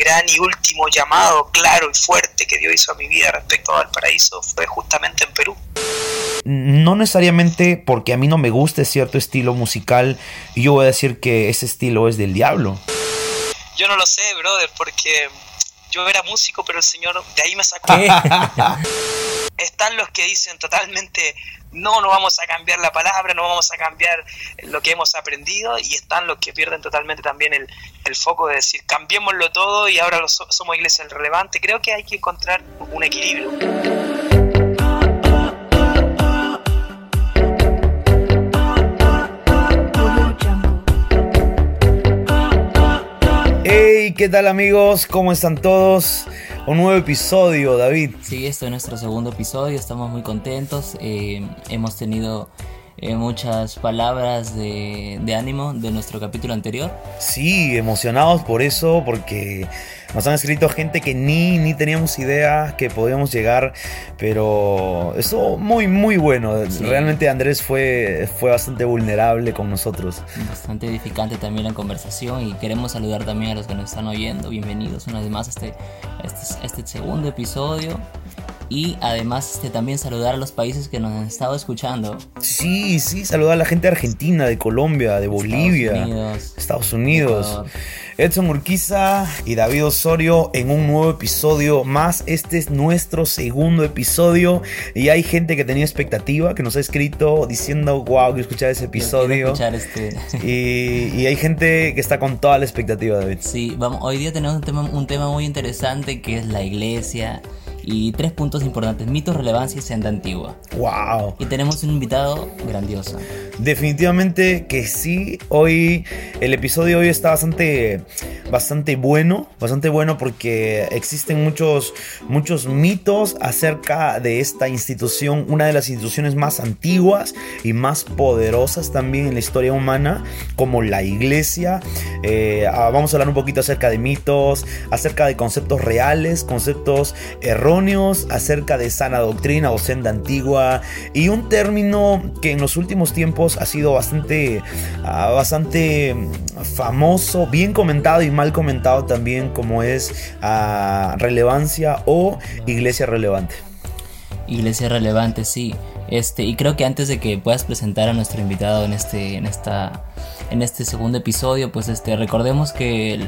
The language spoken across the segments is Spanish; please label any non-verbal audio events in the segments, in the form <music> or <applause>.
gran y último llamado claro y fuerte que Dios hizo a mi vida respecto al paraíso fue justamente en Perú. No necesariamente porque a mí no me guste cierto estilo musical, yo voy a decir que ese estilo es del diablo. Yo no lo sé, brother, porque yo era músico, pero el Señor de ahí me sacó. <laughs> Están los que dicen totalmente, no, no vamos a cambiar la palabra, no vamos a cambiar lo que hemos aprendido, y están los que pierden totalmente también el, el foco de decir, cambiémoslo todo y ahora lo somos iglesia relevante. Creo que hay que encontrar un equilibrio. Hey, ¿qué tal amigos? ¿Cómo están todos? Un nuevo episodio, David. Sí, este es nuestro segundo episodio, estamos muy contentos. Eh, hemos tenido eh, muchas palabras de, de, ánimo de nuestro capítulo anterior. Sí, emocionados por eso, porque nos han escrito gente que ni, ni teníamos idea que podíamos llegar, pero eso muy, muy bueno. Sí. Realmente Andrés fue, fue bastante vulnerable con nosotros. Bastante edificante también la conversación y queremos saludar también a los que nos están oyendo. Bienvenidos una vez más a este, a este, a este segundo episodio y además este, también saludar a los países que nos han estado escuchando. Sí, sí, saludar a la gente de Argentina, de Colombia, de Bolivia, Estados Unidos, Estados Unidos. Edson Urquiza y David Osorio en un nuevo episodio más. Este es nuestro segundo episodio y hay gente que tenía expectativa, que nos ha escrito diciendo, wow, que escuchar ese episodio. Escuchar este... y, y, hay gente que está con toda la expectativa, David. Sí, vamos, hoy día tenemos un tema, un tema muy interesante que es la iglesia y tres puntos importantes, mitos, relevancia y senda antigua. ¡Wow! Y tenemos un invitado grandioso. Definitivamente que sí, hoy el episodio hoy está bastante, bastante bueno, bastante bueno porque existen muchos, muchos mitos acerca de esta institución, una de las instituciones más antiguas y más poderosas también en la historia humana, como la iglesia. Eh, vamos a hablar un poquito acerca de mitos, acerca de conceptos reales, conceptos erróneos, acerca de sana doctrina o senda antigua y un término que en los últimos tiempos ha sido bastante, uh, bastante famoso, bien comentado y mal comentado también, como es uh, relevancia o iglesia relevante. Iglesia relevante, sí. Este, y creo que antes de que puedas presentar a nuestro invitado en este, en esta, en este segundo episodio, pues este, recordemos que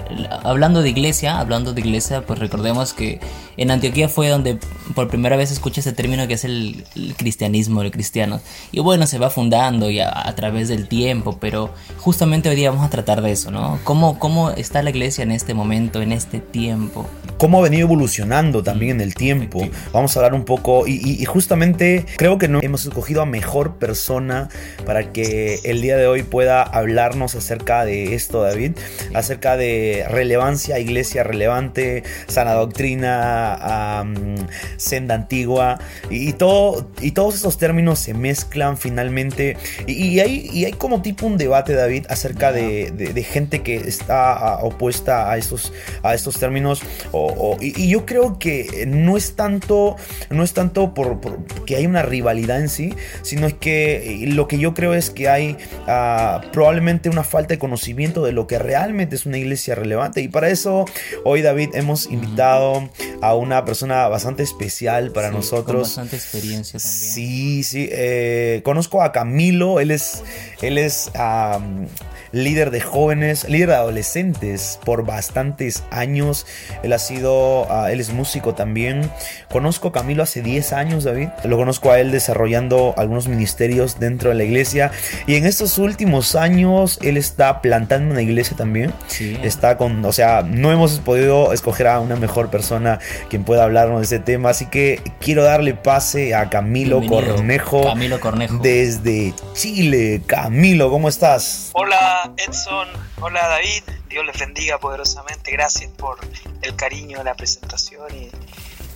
hablando de iglesia, hablando de iglesia, pues recordemos que en Antioquía fue donde por primera vez escucha ese término que es el, el cristianismo, el cristiano. Y bueno, se va fundando y a, a, través del tiempo, pero justamente hoy día vamos a tratar de eso, ¿no? ¿Cómo, cómo está la iglesia en este momento, en este tiempo? Cómo ha venido evolucionando también en el tiempo. Vamos a hablar un poco y, y, y justamente creo que no hemos escogido a mejor persona para que el día de hoy pueda hablarnos acerca de esto, David, acerca de relevancia, iglesia relevante, sana doctrina, um, senda antigua y, todo, y todos esos términos se mezclan finalmente y, y, hay, y hay como tipo un debate, David, acerca de, de, de gente que está opuesta a estos, a estos términos o, o, y, yo creo que no es tanto, no es tanto por, por que hay una rivalidad en sí, sino es que lo que yo creo es que hay uh, probablemente una falta de conocimiento de lo que realmente es una iglesia relevante. Y para eso hoy David hemos invitado a una persona bastante especial para sí, nosotros. Con bastante experiencia también. Sí, sí. Eh, conozco a Camilo, él es, él es um, líder de jóvenes, líder de adolescentes por bastantes años. Él ha sido, uh, él es músico también. Conozco a Camilo hace 10 años, David. Lo conozco a él desarrollando algunos ministerios dentro de la iglesia. Y en estos últimos años, él está plantando una iglesia también. Sí. Está con, o sea, no hemos podido escoger a una mejor persona quien pueda hablarnos de ese tema. Así que quiero darle pase a Camilo Bienvenido. Cornejo. Camilo Cornejo. Desde Chile. Camilo, ¿cómo estás? Hola Edson, hola David. Dios les bendiga poderosamente. Gracias por el cariño de la presentación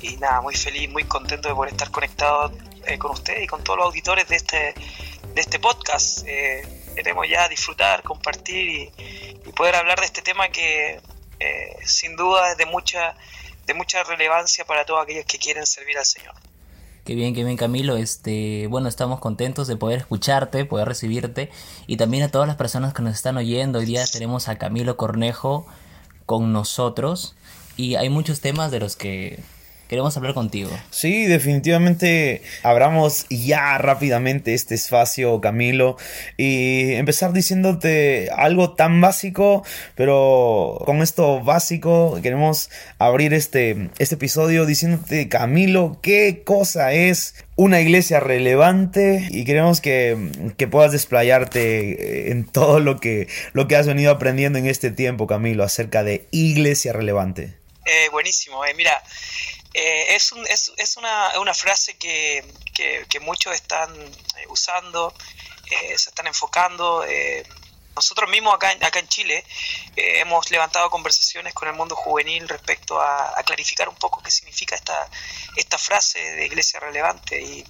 y, nada, muy feliz, muy contento de poder estar conectado eh, con ustedes y con todos los auditores de este, de este podcast. Eh, queremos ya disfrutar, compartir y, y, poder hablar de este tema que eh, sin duda es de mucha, de mucha relevancia para todos aquellos que quieren servir al Señor. Qué bien, qué bien Camilo. Este, bueno, estamos contentos de poder escucharte, poder recibirte y también a todas las personas que nos están oyendo. Hoy día tenemos a Camilo Cornejo con nosotros y hay muchos temas de los que queremos hablar contigo. Sí, definitivamente abramos ya rápidamente este espacio, Camilo, y empezar diciéndote algo tan básico, pero con esto básico queremos abrir este, este episodio diciéndote, Camilo, qué cosa es una iglesia relevante y queremos que, puedas desplayarte en todo lo que, lo que has venido aprendiendo en este tiempo, Camilo, acerca de iglesia relevante. Eh, buenísimo, eh, mira, eh, es, un, es, es una, una, frase que, que, muchos están eh, usando, eh, se están enfocando. nosotros mismos acá, acá en Chile hemos levantado conversaciones con el mundo juvenil respecto a, clarificar un poco qué significa esta, esta frase de iglesia relevante. Y,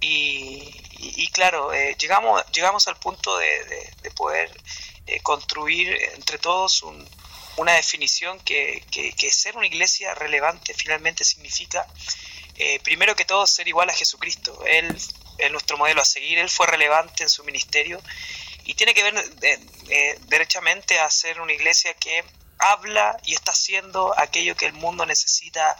y, claro, llegamos, llegamos al punto de, de poder construir entre todos un, una definición que, ser una iglesia relevante finalmente significa, eh, primero que todo, ser igual a Jesucristo. Él es nuestro modelo a seguir, Él fue relevante en su ministerio y tiene que ver eh, eh, derechamente a ser una iglesia que habla y está haciendo aquello que el mundo necesita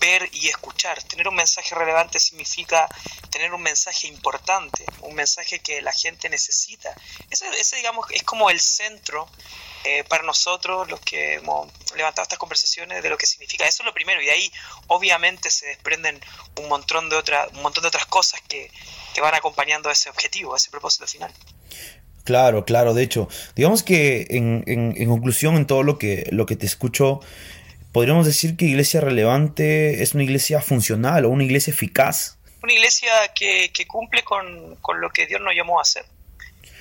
ver y escuchar. Tener un mensaje relevante significa tener un mensaje importante, un mensaje que la gente necesita. Ese, ese digamos, es como el centro eh, para nosotros, los que hemos levantado estas conversaciones, de lo que significa. Eso es lo primero, y de ahí obviamente se desprenden un montón de, otra, un montón de otras cosas que, van acompañando a ese objetivo, a ese propósito final. Claro, claro, de hecho, digamos que en, en, conclusión en todo lo que, lo que te escucho, podríamos decir que iglesia relevante es una iglesia funcional o una iglesia eficaz. Una iglesia que, que cumple con, con lo que Dios nos llamó a hacer.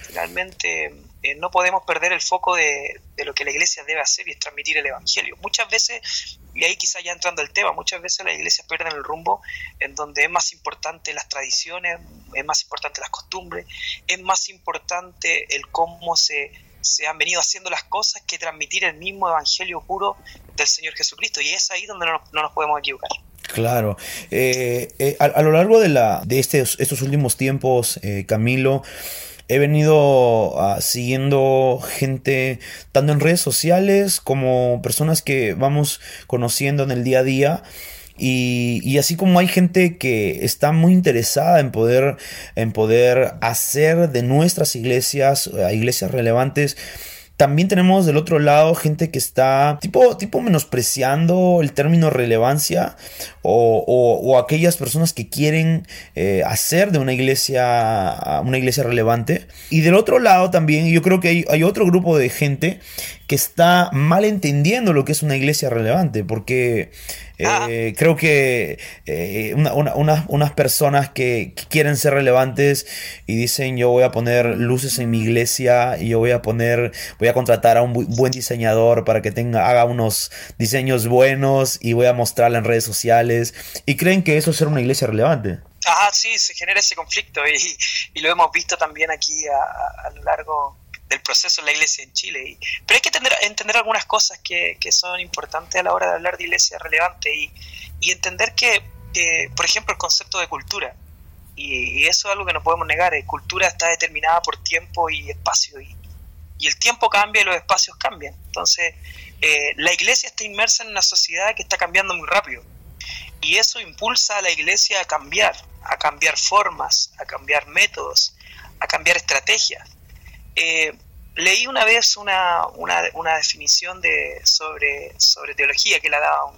Finalmente, eh, no podemos perder el foco de, lo que la iglesia debe hacer y es transmitir el Evangelio. Muchas veces, y ahí quizá ya entrando al tema, muchas veces las iglesias pierden el rumbo en donde es más importante las tradiciones, es más importante las costumbres, es más importante el cómo se, se han venido haciendo las cosas que transmitir el mismo Evangelio puro del Señor Jesucristo. Y es ahí donde no, nos podemos equivocar. Claro. Eh, eh, a, lo largo de, la, de estos, estos últimos tiempos, Camilo, he venido ah, siguiendo gente tanto en redes sociales como personas que vamos conociendo en el día a día. Y, así como hay gente que está muy interesada en poder, en poder hacer de nuestras iglesias, eh, iglesias relevantes, también tenemos del otro lado gente que está tipo, tipo menospreciando el término relevancia o, aquellas personas que quieren eh, hacer de una iglesia una iglesia relevante. Y del otro lado también yo creo que hay, hay otro grupo de gente que está mal entendiendo lo que es una iglesia relevante, porque. Eh, creo que eh, unas personas que, quieren ser relevantes y dicen yo voy a poner luces en mi iglesia y yo voy a poner, voy a contratar a un buen diseñador para que tenga, haga unos diseños buenos y voy a mostrarla en redes sociales y creen que eso es ser una iglesia relevante. Ah, sí, se genera ese conflicto y, lo hemos visto también aquí a, a lo largo del proceso en la iglesia en Chile. pero hay que entender, entender algunas cosas que, son importantes a la hora de hablar de iglesia relevante y, entender que, por ejemplo, el concepto de cultura, y, eso es algo que no podemos negar, eh, cultura está determinada por tiempo y espacio, y, el tiempo cambia y los espacios cambian. Entonces, eh, la iglesia está inmersa en una sociedad que está cambiando muy rápido. Y eso impulsa a la iglesia a cambiar, a cambiar formas, a cambiar métodos, a cambiar estrategias. Eh, leí una vez una, una, definición de, sobre, sobre teología que la daba,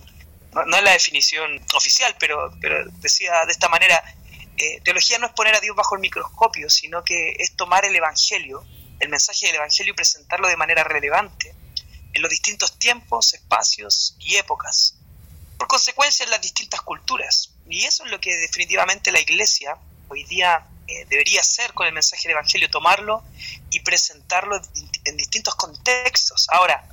no, es la definición oficial, pero, pero decía de esta manera, eh, teología no es poner a Dios bajo el microscopio, sino que es tomar el Evangelio, el mensaje del Evangelio y presentarlo de manera relevante en los distintos tiempos, espacios y épocas. Por consecuencia, en las distintas culturas. Y eso es lo que definitivamente la Iglesia hoy día eh, debería ser con el mensaje del Evangelio, tomarlo y presentarlo en distintos contextos. Ahora,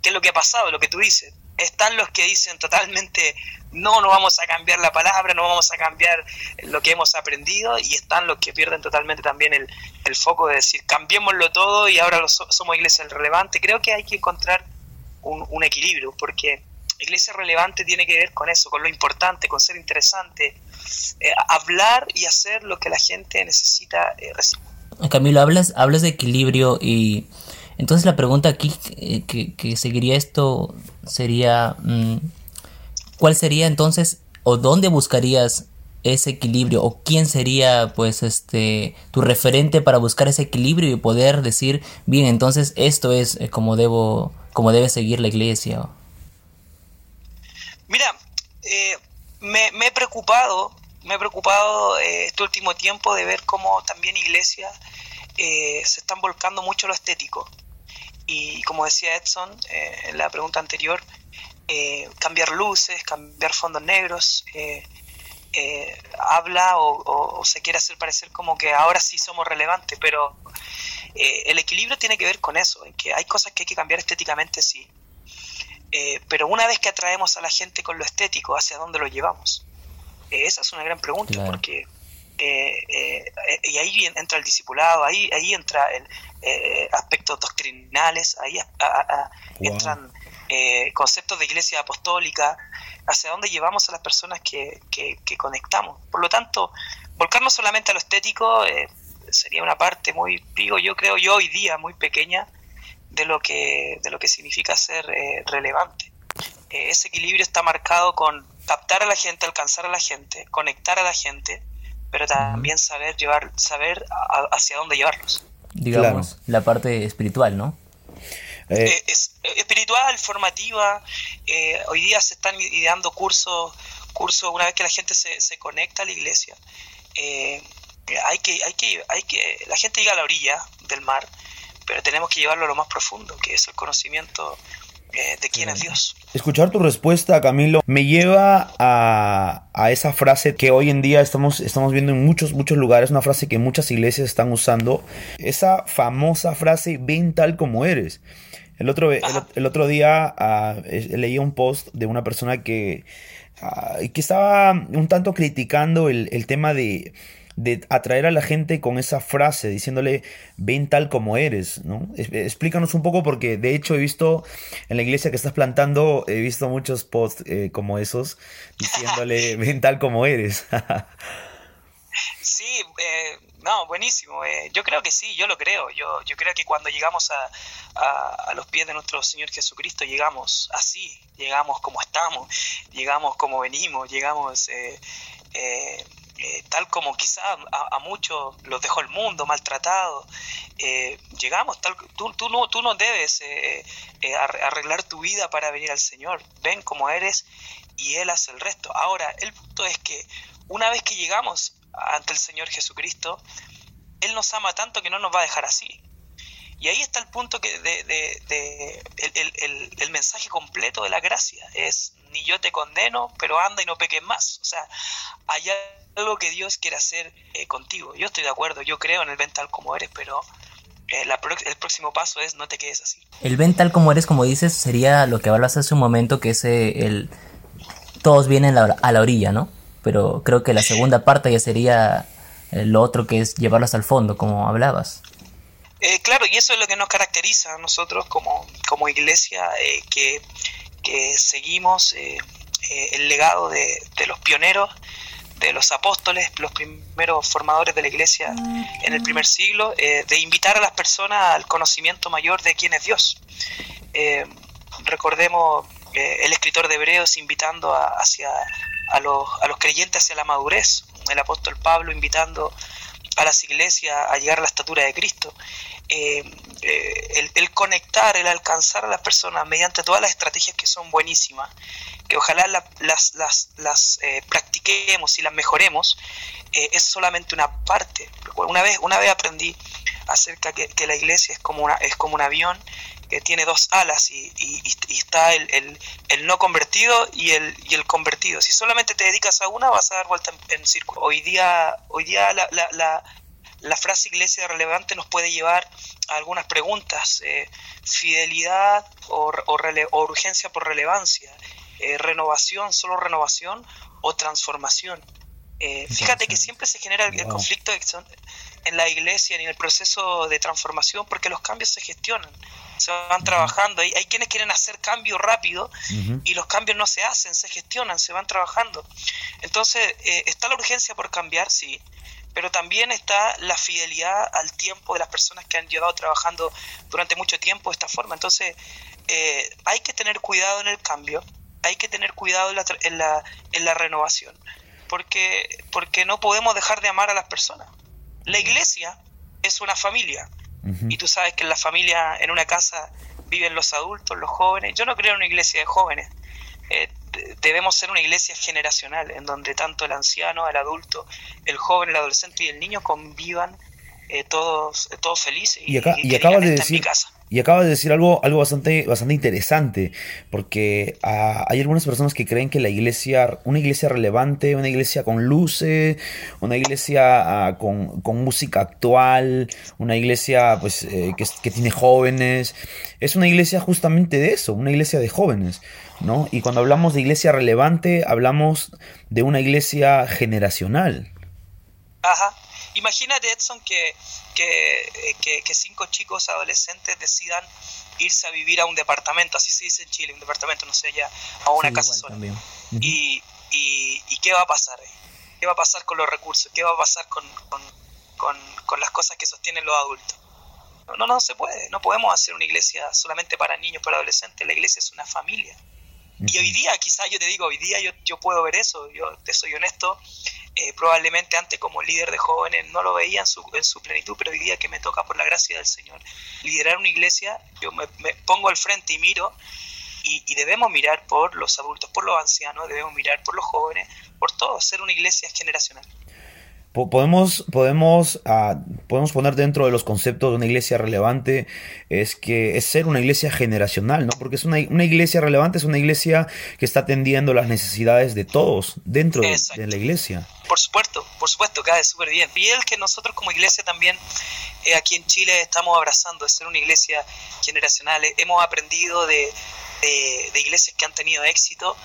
¿qué es lo que ha pasado? Lo que tú dices. Están los que dicen totalmente, no, no vamos a cambiar la palabra, no vamos a cambiar lo que hemos aprendido, y están los que pierden totalmente también el, foco de decir, cambiémoslo todo y ahora somos iglesia relevante. Creo que hay que encontrar un, equilibrio, porque iglesia relevante tiene que ver con eso, con lo importante, con ser interesante, eh, hablar y hacer lo que la gente necesita eh. Camilo, hablas, hablas de equilibrio y Entonces la pregunta aquí eh, que, seguiría esto sería, mm, ¿cuál sería entonces o dónde buscarías ese equilibrio o quién sería pues este tu referente para buscar ese equilibrio y poder decir bien entonces esto es eh, como debo como debe seguir la iglesia mira eh, me, he preocupado me he preocupado eh, este último tiempo de ver cómo también iglesias se están volcando mucho lo estético. Y como decía Edson en la pregunta anterior cambiar luces cambiar fondos negros eh, habla o, se quiere hacer parecer como que ahora sí somos relevantes, pero eh, el equilibrio tiene que ver con eso, en que hay cosas que hay que cambiar estéticamente, sí, eh, pero una vez que atraemos a la gente con lo estético, ¿hacia dónde lo llevamos? esa es una gran pregunta, porque... y ahí entra el discipulado, ahí, ahí entra el aspectos doctrinales, ahí entran conceptos de iglesia apostólica, hacia dónde llevamos a las personas que, conectamos. Por lo tanto, volcarnos solamente a lo estético eh, sería una parte muy, digo, yo creo yo hoy día muy pequeña de lo que, de lo que significa ser eh, relevante. Eh, ese equilibrio está marcado con captar a la gente, alcanzar a la gente, conectar a la gente, pero también saber llevar, saber hacia dónde llevarlos. Digamos, la parte espiritual, ¿no? Eh, eh, es, eh, espiritual, formativa. hoy día se están ideando cursos, cursos una vez que la gente se, se conecta a la iglesia. hay que, hay que, hay que, la gente llega a la orilla del mar, pero tenemos que llevarlo a lo más profundo, que es el conocimiento de quién es Dios. Escuchar tu respuesta, Camilo, me lleva a, a, esa frase que hoy en día estamos, estamos viendo en muchos, muchos lugares, una frase que muchas iglesias están usando, esa famosa frase, ven tal como eres. El otro, el, otro día uh, leí un post de una persona que, ah, que estaba un tanto criticando el, tema de, atraer a la gente con esa frase, diciéndole, ven tal como eres, ¿no? Explícanos un poco porque de hecho he visto en la iglesia que estás plantando, he visto muchos posts eh, como esos, diciéndole, <laughs> ven tal como eres. sí, eh, no, buenísimo. Eh, yo creo que sí, yo lo creo. Yo, yo creo que cuando llegamos a, a, los pies de nuestro Señor Jesucristo, llegamos así, llegamos como estamos, llegamos como venimos, llegamos eh, eh, tal como quizá a, muchos los dejó el mundo, maltratados. llegamos tal, tú, tú, no, tú no debes arreglar tu vida para venir al Señor. Ven como eres y Él hace el resto. Ahora, el punto es que una vez que llegamos ante el Señor Jesucristo, Él nos ama tanto que no nos va a dejar así. Y ahí está el punto que de, de, el, mensaje completo de la gracia. Es ni yo te condeno, pero anda y no peques más. O sea, hay algo que Dios quiere hacer eh, contigo. Yo estoy de acuerdo, yo creo en el ven tal como eres, pero eh, el próximo paso es no te quedes así. El ven tal como eres, como dices, sería lo que hablas hace un momento, que es eh, el... Todos vienen a la orilla, ¿no? pero creo que la segunda parte ya sería lo otro que es llevarlo hasta el fondo, como hablabas. Eh, claro, y eso es lo que nos caracteriza a nosotros como, como iglesia, eh, que, seguimos el legado de, los pioneros, de los apóstoles, los primeros formadores de la iglesia en el primer siglo, de invitar a las personas al conocimiento mayor de quién es Dios. recordemos el escritor de Hebreos invitando hacia a los, a los creyentes hacia la madurez. El apóstol Pablo invitando a las iglesias a llegar a la estatura de Cristo. Eh, eh, el, conectar, el alcanzar a las personas mediante todas las estrategias que son buenísimas, que ojalá las, las, las eh, practiquemos y las mejoremos, es solamente una parte. Una vez, una vez aprendí acerca que, que la iglesia es como, una, es como un avión que tiene dos alas y, está el, no convertido y el, y el convertido. Si solamente te dedicas a una, vas a dar vuelta en, círculo. Hoy día, hoy día la, la, la, frase iglesia relevante nos puede llevar a algunas preguntas. Eh, fidelidad o, o, urgencia por relevancia. Eh, renovación, solo renovación o transformación. Eh, fíjate que siempre se genera el, conflicto en la iglesia y en el proceso de transformación porque los cambios se gestionan, se van trabajando. Hay, hay quienes quieren hacer cambios rápido y los cambios no se hacen, se gestionan, se van trabajando. Entonces, eh, está la urgencia por cambiar, sí, pero también está la fidelidad al tiempo de las personas que han llevado trabajando durante mucho tiempo de esta forma. Entonces, eh, hay que tener cuidado en el cambio, hay que tener cuidado en la, en la, en la renovación, porque, porque no podemos dejar de amar a las personas. La iglesia es una familia, y tú sabes que en la familia, en una casa, viven los adultos, los jóvenes. Yo no creo en una iglesia de jóvenes. Eh, debemos ser una iglesia generacional, en donde tanto el anciano, el adulto, el joven, el adolescente y el niño convivan eh, todos, todos felices. Y, acá, y, acabas de decir, y acabas de decir algo, algo bastante, bastante interesante, porque ah, hay algunas personas que creen que la iglesia, una iglesia relevante, una iglesia con luces, una iglesia ah, con, música actual, una iglesia pues, eh, que, que, tiene jóvenes, es una iglesia justamente de eso, una iglesia de jóvenes, ¿no? Y cuando hablamos de iglesia relevante, hablamos de una iglesia generacional. Ajá. Imagínate, Edson, que, que, cinco chicos adolescentes decidan irse a vivir a un departamento, así se dice en Chile, un departamento, no sé, ya a una casa sola. y, y, qué va a pasar ¿Qué va a pasar con los recursos? ¿Qué va a pasar con, con, las cosas que sostienen los adultos? No, no, se puede. No podemos hacer una iglesia solamente para niños, para adolescentes. La iglesia es una familia. Y hoy día, quizás yo te digo, hoy día yo, yo puedo ver eso, yo te soy honesto, eh, probablemente antes como líder de jóvenes no lo veía en su, en su plenitud, pero hoy día que me toca por la gracia del Señor. Liderar una iglesia, yo me, pongo al frente y miro y, debemos mirar por los adultos, por los ancianos, debemos mirar por los jóvenes, por todo, ser una iglesia generacional podemos, podemos, uh, podemos poner dentro de los conceptos de una iglesia relevante es que es ser una iglesia generacional, ¿no? Porque es una, una iglesia relevante, es una iglesia que está atendiendo las necesidades de todos dentro de, la iglesia. Por supuesto, por supuesto, cae súper bien. Y el que nosotros como iglesia también eh, aquí en Chile estamos abrazando de ser una iglesia generacional. Hemos aprendido de, de, de iglesias que han tenido éxito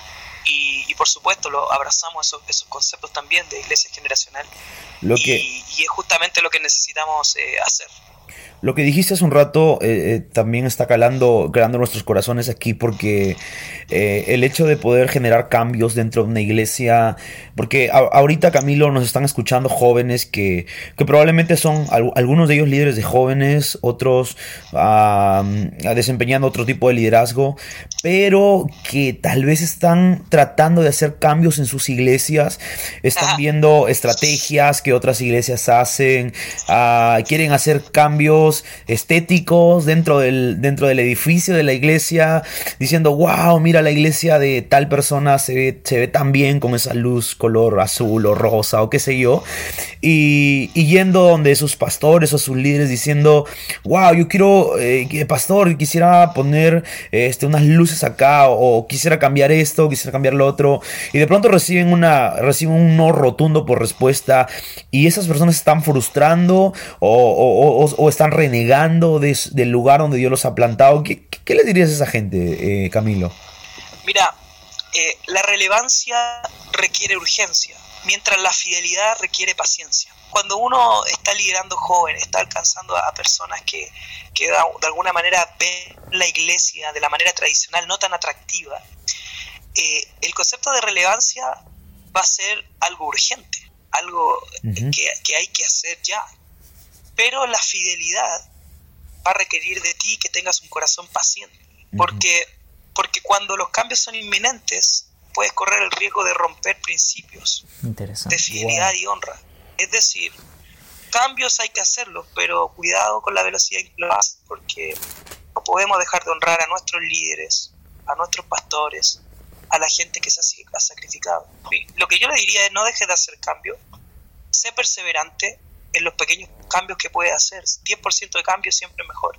y, por supuesto lo abrazamos esos, esos, conceptos también de iglesia generacional lo que... y, es justamente lo que necesitamos eh, hacer. Lo que dijiste hace un rato eh, eh, también está calando, calando nuestros corazones aquí porque eh, el hecho de poder generar cambios dentro de una iglesia, porque ahorita Camilo nos están escuchando jóvenes que, que probablemente son algunos de ellos líderes de jóvenes, otros desempeñando otro tipo de liderazgo, pero que tal vez están tratando de hacer cambios en sus iglesias, están viendo estrategias que otras iglesias hacen, ah, quieren hacer cambios estéticos dentro del, dentro del edificio de la iglesia, diciendo, wow, mira la iglesia de tal persona se ve, se ve tan bien con esa luz color azul o rosa o qué sé yo, y, yendo donde sus pastores o sus líderes diciendo, wow, yo quiero, eh, pastor, quisiera poner este, unas luces acá o, quisiera cambiar esto, quisiera cambiar lo otro, y de pronto reciben, una, reciben un no rotundo por respuesta y esas personas están frustrando o, o están renegando del lugar donde Dios los ha plantado. ¿Qué, qué le dirías a esa gente, eh, Camilo? Mira, eh, la relevancia requiere urgencia, mientras la fidelidad requiere paciencia. Cuando uno está liderando jóvenes, está alcanzando a personas que, que de alguna manera ven la iglesia de la manera tradicional, no tan atractiva, eh, el concepto de relevancia va a ser algo urgente, algo que, que hay que hacer ya, pero la fidelidad va a requerir de ti que tengas un corazón paciente, porque, porque cuando los cambios son inminentes, puedes correr el riesgo de romper principios de fidelidad y honra. Es decir, cambios hay que hacerlos, pero cuidado con la velocidad en que lo haces, porque no podemos dejar de honrar a nuestros líderes, a nuestros pastores, a la gente que se ha sacrificado. Lo que yo le diría es no dejes de hacer cambio, sé perseverante, en los pequeños cambios que puede hacer. 10% de cambio siempre mejor.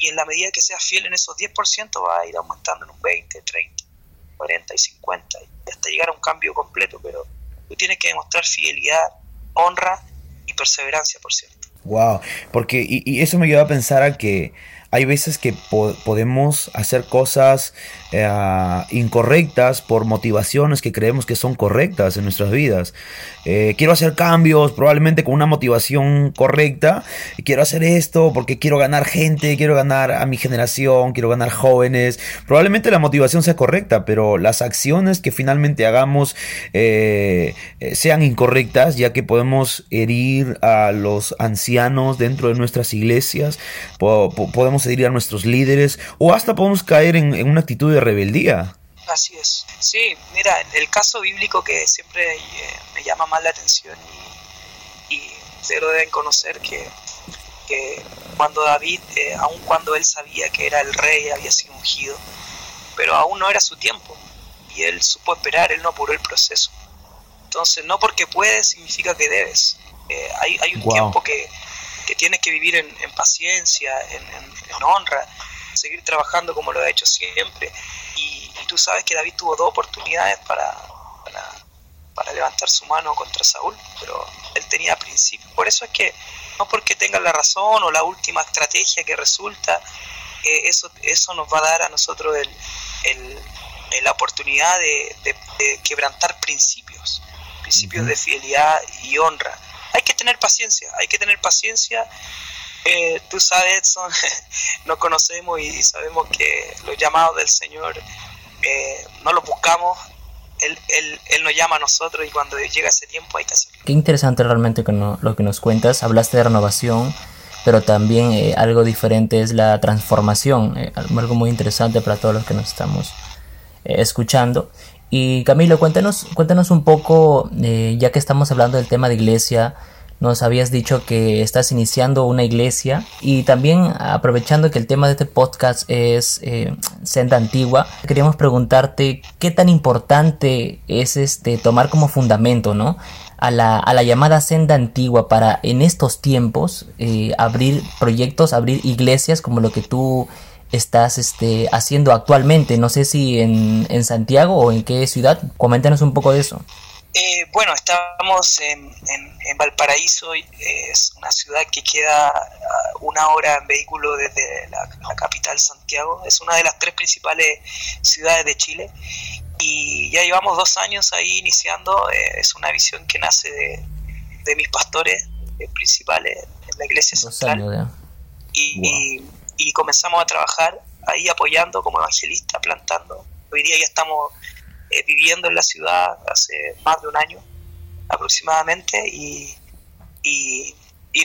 Y en la medida que seas fiel en esos 10% va a ir aumentando en un 20, 30, 40 y 50 y hasta llegar a un cambio completo. Pero tú tienes que demostrar fidelidad, honra y perseverancia, por cierto. Wow, porque y, eso me ayuda a pensar a que hay veces que podemos hacer cosas eh, incorrectas por motivaciones que creemos que son correctas en nuestras vidas. Eh, quiero hacer cambios, probablemente con una motivación correcta. Quiero hacer esto porque quiero ganar gente, quiero ganar a mi generación, quiero ganar jóvenes. Probablemente la motivación sea correcta, pero las acciones que finalmente hagamos eh, sean incorrectas, ya que podemos herir a los ancianos dentro de nuestras iglesias, podemos herir a nuestros líderes o hasta podemos caer en, en una actitud de rebeldía. Así es. Sí, mira, el caso bíblico que siempre eh, me llama más la atención y, y lo deben conocer que, cuando David, eh, aun cuando él sabía que era el rey, había sido ungido, pero aún no era su tiempo y él supo esperar, él no apuró el proceso. Entonces, no porque puedes significa que debes. Eh, hay, hay, un tiempo que, que, tienes que vivir en, paciencia, en, en honra, seguir trabajando como lo ha hecho siempre. Y, tú sabes que David tuvo dos oportunidades para, para, levantar su mano contra Saúl, pero él tenía principio. Por eso es que no porque tenga la razón o la última estrategia que resulta, eh, eso, eso nos va a dar a nosotros el, la oportunidad de, quebrantar principios, principios de fidelidad y honra. Hay que tener paciencia, hay que tener paciencia eh, tú sabes, son, <laughs> nos conocemos y sabemos que los llamados del Señor eh, no los buscamos, él, él, nos llama a nosotros y cuando llega ese tiempo hay que hacerlo. Qué interesante realmente lo que nos cuentas, hablaste de renovación, pero también eh, algo diferente es la transformación, algo muy interesante para todos los que nos estamos escuchando. Y Camilo, cuéntanos, cuéntanos un poco, ya que estamos hablando del tema de iglesia, nos habías dicho que estás iniciando una iglesia y también aprovechando que el tema de este podcast es eh, senda antigua, queríamos preguntarte qué tan importante es este tomar como fundamento, ¿no? A la, a la llamada senda antigua para en estos tiempos eh, abrir proyectos, abrir iglesias como lo que tú estás este, haciendo actualmente. No sé si en, en Santiago o en qué ciudad. Coméntanos un poco de eso. Eh, bueno, estamos en, en, Valparaíso, es una ciudad que queda una hora en vehículo desde la, capital Santiago, es una de las tres principales ciudades de Chile y ya llevamos dos años ahí iniciando, eh, es una visión que nace de, mis pastores eh, principales en la iglesia central y, y comenzamos a trabajar ahí apoyando como evangelista, plantando. Hoy día ya estamos eh, viviendo en la ciudad hace más de un año aproximadamente y, y,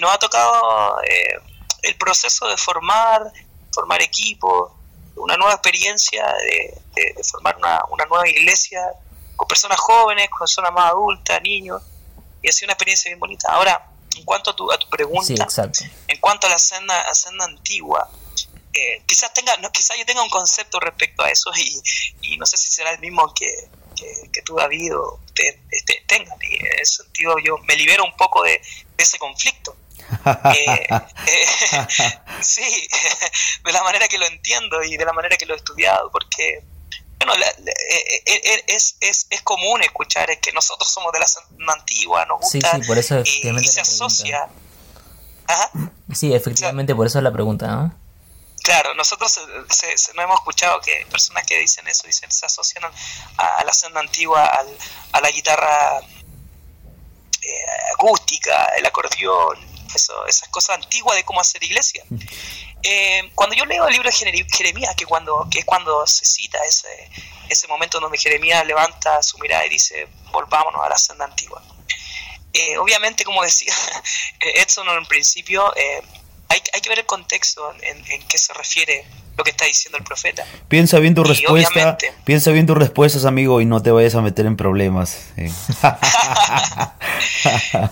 nos ha tocado eh, el proceso de formar, formar equipo, una nueva experiencia de, formar una, una, nueva iglesia con personas jóvenes, con personas más adultas, niños, y ha sido una experiencia bien bonita. Ahora, en cuanto a tu, a tu pregunta, en cuanto a la senda, a senda antigua, eh, quizás tenga, no, quizás yo tenga un concepto respecto a eso y, no sé si será el mismo que, que, tú, David, o usted este, tengan. Y en ese sentido yo me libero un poco de, ese conflicto. <laughs> Eh, eh, <laughs> sí, <laughs> de la manera que lo entiendo y de la manera que lo he estudiado, porque bueno, es, es, es común escuchar que nosotros somos de la antigua, nos gusta por eso y, se asocia. Sí, efectivamente, por eso es la pregunta, ¿no? Claro, nosotros no hemos escuchado que personas que dicen eso dicen se asocian a, la senda antigua, a la guitarra eh, acústica, el acordeón, eso, esas cosas antiguas de cómo hacer iglesia. Eh, cuando yo leo el libro de Jeremías, que, cuando, que es cuando se cita ese, ese momento donde Jeremías levanta su mirada y dice, volvámonos a la senda antigua. Eh, obviamente, como decía <laughs> Edson en principio, hay, hay que ver el contexto en, en qué se refiere lo que está diciendo el profeta. Piensa bien tu respuesta, piensa bien tus respuestas, amigo, y no te vayas a meter en problemas. <laughs>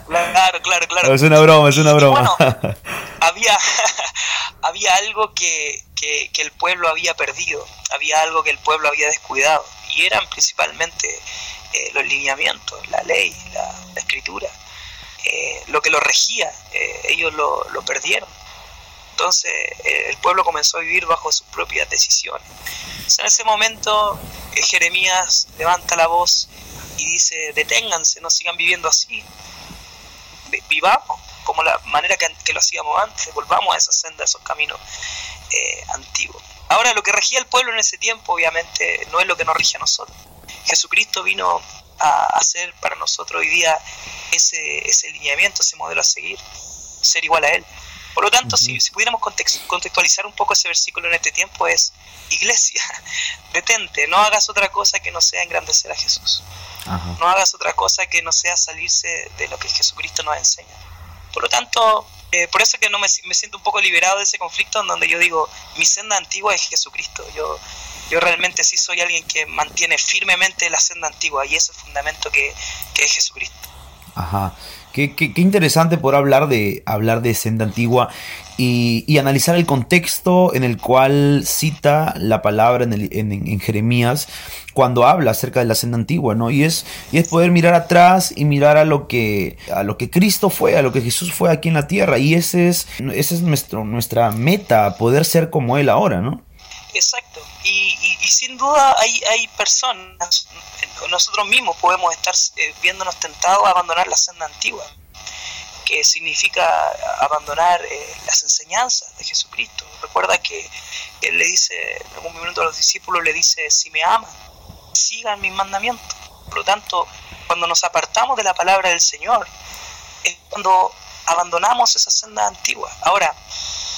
claro, claro, claro. Es una broma, es una broma. <laughs> había, <laughs> había algo que, que, el pueblo había perdido, había algo que el pueblo había descuidado, y eran principalmente eh, los lineamientos, la ley, la, escritura, eh, lo que lo regía, eh, ellos lo, lo perdieron entonces eh, el pueblo comenzó a vivir bajo sus propias decisiones. en ese momento eh, Jeremías levanta la voz y dice, deténganse, no sigan viviendo así, vivamos como la manera que, lo hacíamos antes, volvamos a esa senda, a esos caminos. eh, antiguo. Ahora, lo que regía el pueblo en ese tiempo, obviamente, no es lo que nos rige a nosotros. Jesucristo vino a hacer para nosotros hoy día ese, ese lineamiento, ese modelo a seguir, ser igual a Él. Por lo tanto, si, si, pudiéramos contextualizar un poco ese versículo en este tiempo, es, iglesia, <laughs> detente, no hagas otra cosa que no sea engrandecer a Jesús. No hagas otra cosa que no sea salirse de lo que Jesucristo nos enseña. Por lo tanto, eh, por eso que no me, me, siento un poco liberado de ese conflicto en donde yo digo, mi senda antigua es Jesucristo. Yo, yo realmente sí soy alguien que mantiene firmemente la senda antigua y ese fundamento que, que es Jesucristo. Ajá. Qué, qué, interesante poder hablar de, hablar de senda antigua y, y, analizar el contexto en el cual cita la palabra en, el, en, en, Jeremías cuando habla acerca de la senda antigua, ¿no? Y es, y es poder mirar atrás y mirar a lo que a lo que Cristo fue, a lo que Jesús fue aquí en la tierra. Y ese es, ese es nuestro, nuestra meta, poder ser como Él ahora, ¿no? Exacto. Y, y, sin duda hay, hay personas, nosotros mismos podemos estar eh, viéndonos tentados a abandonar la senda antigua, que significa abandonar eh, las enseñanzas de Jesucristo. Recuerda que Él le dice, en algún momento a los discípulos le dice, si me aman, sigan mis mandamientos. Por lo tanto, cuando nos apartamos de la palabra del Señor, es cuando abandonamos esa senda antigua. Ahora,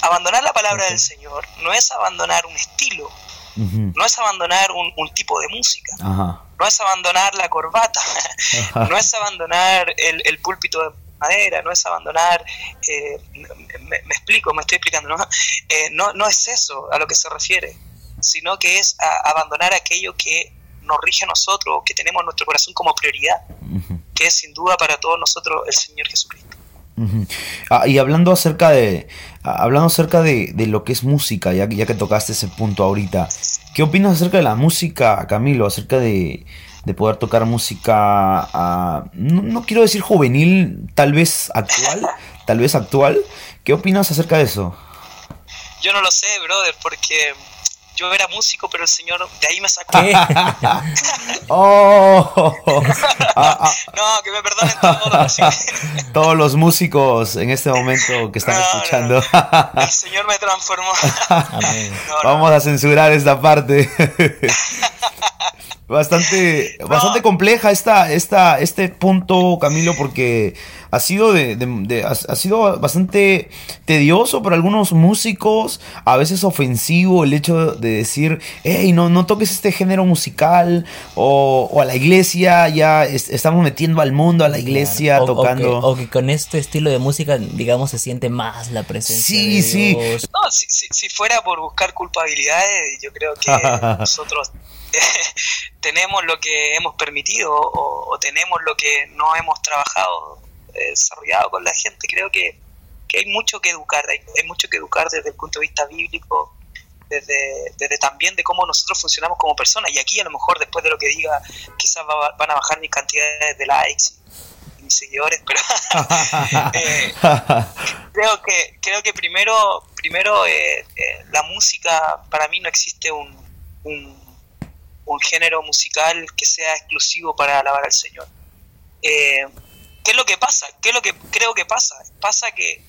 abandonar la palabra del Señor no es abandonar un estilo, uh -huh. no es abandonar un, un tipo de música, no es abandonar la corbata, <laughs> no es abandonar el, el, púlpito de madera, no es abandonar, eh, me, me, explico, me estoy explicando, ¿no? Eh, ¿no? no es eso a lo que se refiere, sino que es a abandonar aquello que nos rige a nosotros, que tenemos en nuestro corazón como prioridad, uh -huh. que es sin duda para todos nosotros el Señor Jesucristo. Uh -huh. ah, y hablando acerca de hablando acerca de, de, lo que es música, ya, ya que tocaste ese punto ahorita, ¿qué opinas acerca de la música, Camilo? Acerca de, de poder tocar música, uh, no, no, quiero decir juvenil, tal vez actual, tal vez actual. ¿Qué opinas acerca de eso? Yo no lo sé, brother, porque yo era músico, pero el señor de ahí me sacó. <laughs> oh. <laughs> ah, ah. No, que me perdonen todos los <laughs> Todos los músicos en este momento que están no, escuchando. No. El señor me transformó. Vamos a censurar esta parte. Bastante, bastante compleja esta, esta, este punto, Camilo, porque ha sido de, de, de ha, ha, sido bastante tedioso para algunos músicos, a veces ofensivo el hecho de decir, hey, no, no toques este género musical, o, o a la iglesia, ya es, estamos metiendo al mundo a la iglesia claro. o, tocando. O que, o que, con este estilo de música, digamos, se siente más la presencia sí, de sí. Dios. No, si, si, si, fuera por buscar culpabilidades, yo creo que <laughs> nosotros <laughs> tenemos lo que hemos permitido o, tenemos lo que no hemos trabajado desarrollado con la gente. Creo que, que hay mucho que educar, hay, hay, mucho que educar desde el punto de vista bíblico, desde, desde también de cómo nosotros funcionamos como personas. Y aquí a lo mejor después de lo que diga, quizás va, van a bajar mis cantidades de likes mis seguidores, pero <laughs> eh, creo que creo que primero primero eh, eh, la música para mí no existe un, un, género musical que sea exclusivo para alabar al Señor. Eh, ¿Qué es lo que pasa? ¿Qué es lo que creo que pasa? Pasa que,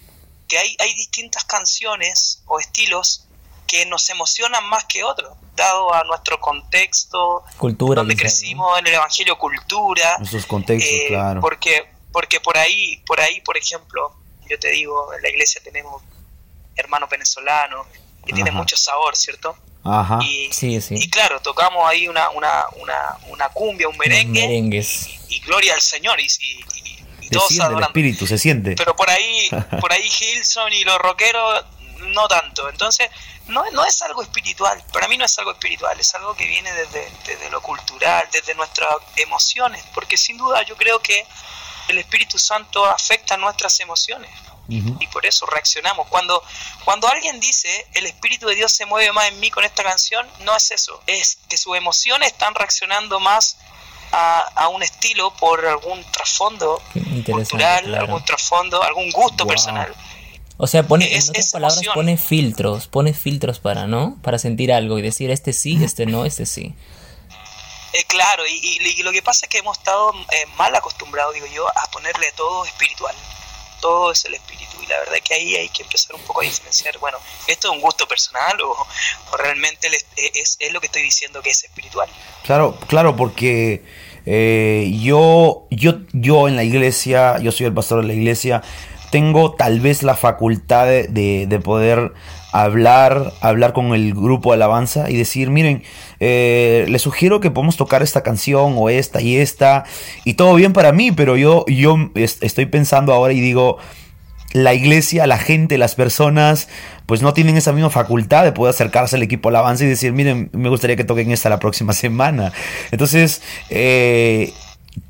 que hay, hay distintas canciones o estilos que nos emocionan más que otros, dado a nuestro contexto, cultura, donde crecimos ¿no? en el evangelio, cultura, nuestros contextos, eh, claro. Porque, porque por ahí, por ahí, por ejemplo, yo te digo, en la iglesia tenemos hermanos venezolanos que tienen mucho sabor, ¿cierto? Ajá. Y, sí, sí. y claro, tocamos ahí una, una, una, una cumbia, un merengue. Merengues. Y, y, gloria al Señor. Y, y, y todos se siente el espíritu, se siente. Pero por ahí, <laughs> por ahí Hilson y los rockeros no tanto. Entonces, no, no es algo espiritual. Para mí no es algo espiritual, es algo que viene desde, desde lo cultural, desde nuestras emociones. Porque sin duda yo creo que el Espíritu Santo afecta nuestras emociones. Uh -huh. Y por eso reaccionamos. Cuando, cuando alguien dice el Espíritu de Dios se mueve más en mí con esta canción, no es eso. Es que sus emociones están reaccionando más a, a, un estilo por algún trasfondo cultural, claro. algún trasfondo, algún gusto wow. personal. O sea, pone, es, en otras palabras, emoción. pone filtros, pone filtros para, ¿no? Para sentir algo y decir este sí, este no, este sí. Eh, claro, y, y, y, lo que pasa es que hemos estado eh, mal acostumbrados, digo yo, a ponerle todo espiritual. Todo es el espíritu. Y la verdad que ahí hay que empezar un poco a diferenciar, bueno, ¿esto es un gusto personal o, realmente es, es, lo que estoy diciendo que es espiritual? Claro, claro, porque eh, yo, yo, yo en la iglesia, yo soy el pastor de la iglesia, tengo tal vez la facultad de, de poder hablar, hablar con el grupo de alabanza y decir, miren, eh, les sugiero que podamos tocar esta canción o esta y esta y todo bien para mí, pero yo, yo estoy pensando ahora y digo, la iglesia, la gente, las personas, pues no tienen esa misma facultad de poder acercarse al equipo alabanza y decir, miren, me gustaría que toquen esta la próxima semana. Entonces, eh,